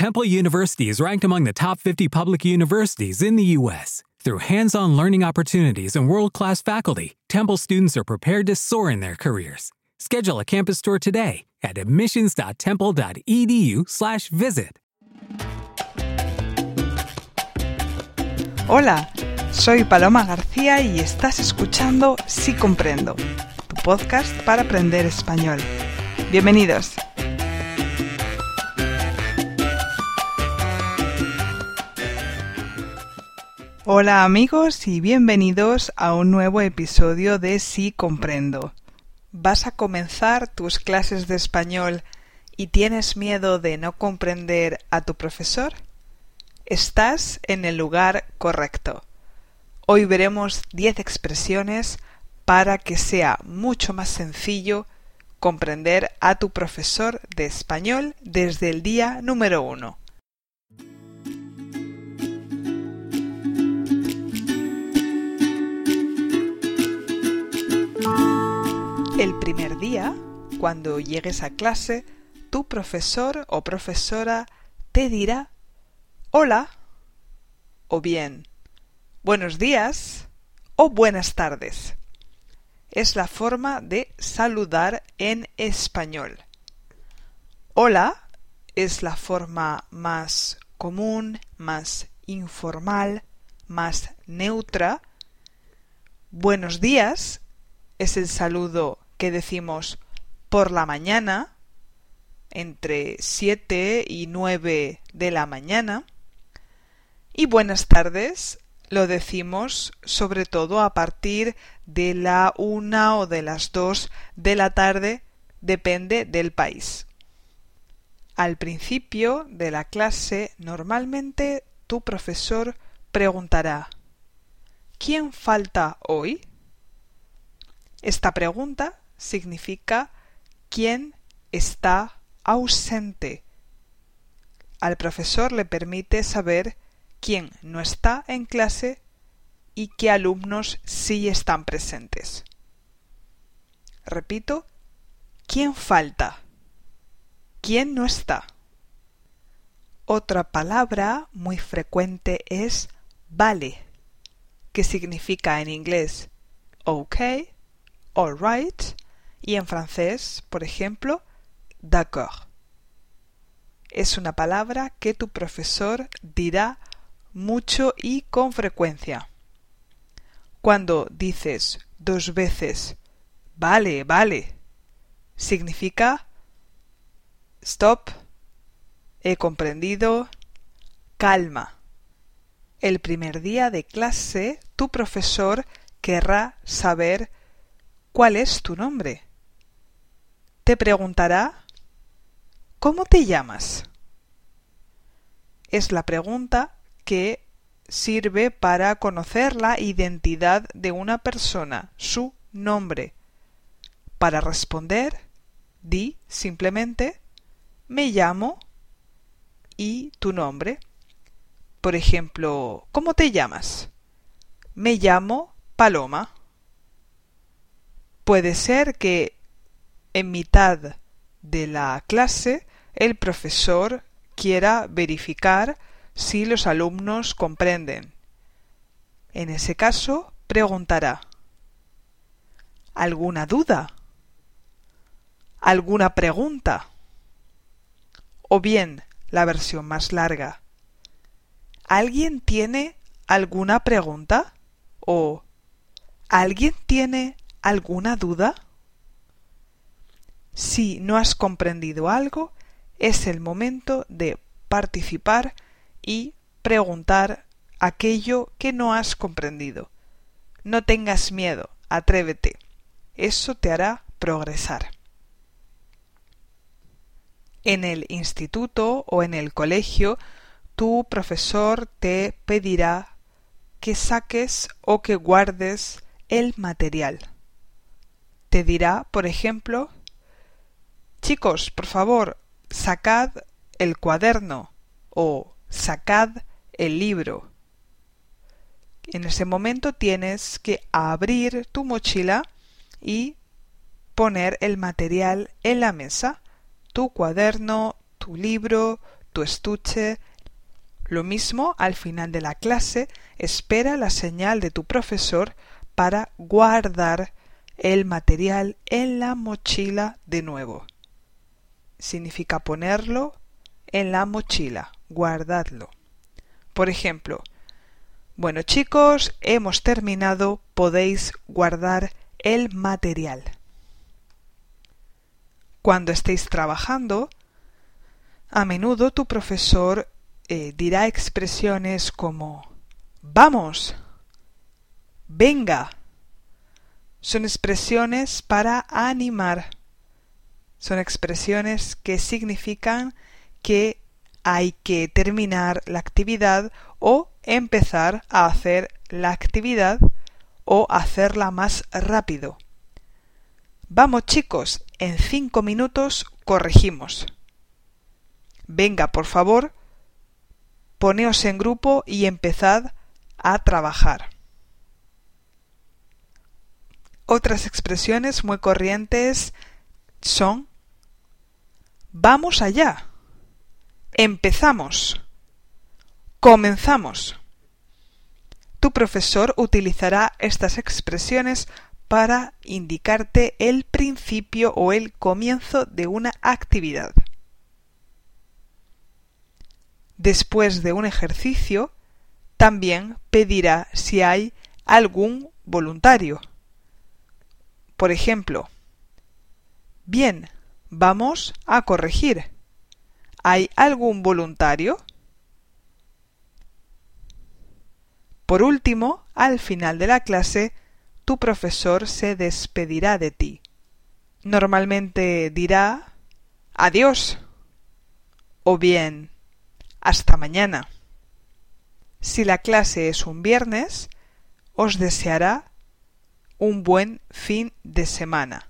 Temple University is ranked among the top 50 public universities in the U.S. Through hands on learning opportunities and world class faculty, Temple students are prepared to soar in their careers. Schedule a campus tour today at admissions.temple.edu/slash visit. Hola, soy Paloma García y estás escuchando Sí Comprendo, tu podcast para aprender español. Bienvenidos. Hola amigos y bienvenidos a un nuevo episodio de Sí Comprendo. ¿Vas a comenzar tus clases de español y tienes miedo de no comprender a tu profesor? Estás en el lugar correcto. Hoy veremos 10 expresiones para que sea mucho más sencillo comprender a tu profesor de español desde el día número uno. El primer día, cuando llegues a clase, tu profesor o profesora te dirá hola o bien buenos días o buenas tardes. Es la forma de saludar en español. Hola es la forma más común, más informal, más neutra. Buenos días es el saludo que decimos por la mañana, entre siete y nueve de la mañana, y buenas tardes lo decimos sobre todo a partir de la una o de las dos de la tarde, depende del país. Al principio de la clase normalmente tu profesor preguntará ¿Quién falta hoy? Esta pregunta significa quién está ausente. Al profesor le permite saber quién no está en clase y qué alumnos sí están presentes. Repito, ¿quién falta? ¿Quién no está? Otra palabra muy frecuente es vale, que significa en inglés ok, alright y en francés, por ejemplo, d'accord. Es una palabra que tu profesor dirá mucho y con frecuencia. Cuando dices dos veces vale, vale, significa stop, he comprendido, calma. El primer día de clase tu profesor querrá saber cuál es tu nombre. Te preguntará ¿Cómo te llamas? Es la pregunta que sirve para conocer la identidad de una persona, su nombre. Para responder, di simplemente me llamo y tu nombre. Por ejemplo, ¿cómo te llamas? Me llamo Paloma. Puede ser que en mitad de la clase el profesor quiera verificar si los alumnos comprenden. En ese caso, preguntará ¿Alguna duda? ¿Alguna pregunta? O bien, la versión más larga. ¿Alguien tiene alguna pregunta? ¿O ¿Alguien tiene alguna duda? Si no has comprendido algo, es el momento de participar y preguntar aquello que no has comprendido. No tengas miedo, atrévete. Eso te hará progresar. En el instituto o en el colegio, tu profesor te pedirá que saques o que guardes el material. Te dirá, por ejemplo, Chicos, por favor, sacad el cuaderno o sacad el libro. En ese momento tienes que abrir tu mochila y poner el material en la mesa, tu cuaderno, tu libro, tu estuche. Lo mismo al final de la clase, espera la señal de tu profesor para guardar el material en la mochila de nuevo. Significa ponerlo en la mochila, guardadlo. Por ejemplo, bueno chicos, hemos terminado, podéis guardar el material. Cuando estéis trabajando, a menudo tu profesor eh, dirá expresiones como vamos, venga. Son expresiones para animar. Son expresiones que significan que hay que terminar la actividad o empezar a hacer la actividad o hacerla más rápido. Vamos chicos, en cinco minutos corregimos. Venga, por favor, poneos en grupo y empezad a trabajar. Otras expresiones muy corrientes son vamos allá, empezamos, comenzamos. Tu profesor utilizará estas expresiones para indicarte el principio o el comienzo de una actividad. Después de un ejercicio, también pedirá si hay algún voluntario. Por ejemplo, bien, vamos a corregir. ¿Hay algún voluntario? Por último, al final de la clase, tu profesor se despedirá de ti. Normalmente dirá adiós o bien hasta mañana. Si la clase es un viernes, os deseará un buen fin de semana.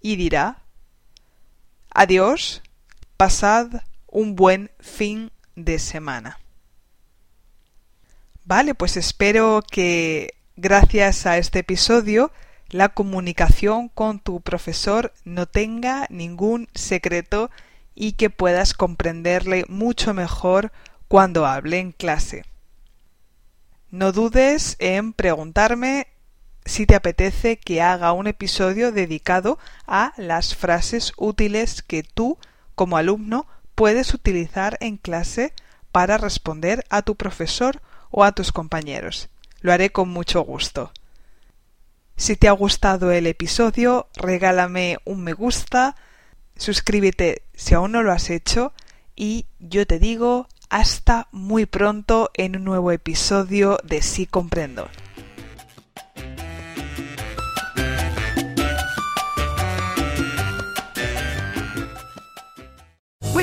Y dirá, adiós, pasad un buen fin de semana. Vale, pues espero que gracias a este episodio la comunicación con tu profesor no tenga ningún secreto y que puedas comprenderle mucho mejor cuando hable en clase. No dudes en preguntarme si te apetece que haga un episodio dedicado a las frases útiles que tú, como alumno, puedes utilizar en clase para responder a tu profesor o a tus compañeros. Lo haré con mucho gusto. Si te ha gustado el episodio, regálame un me gusta, suscríbete si aún no lo has hecho y yo te digo hasta muy pronto en un nuevo episodio de Sí Comprendo.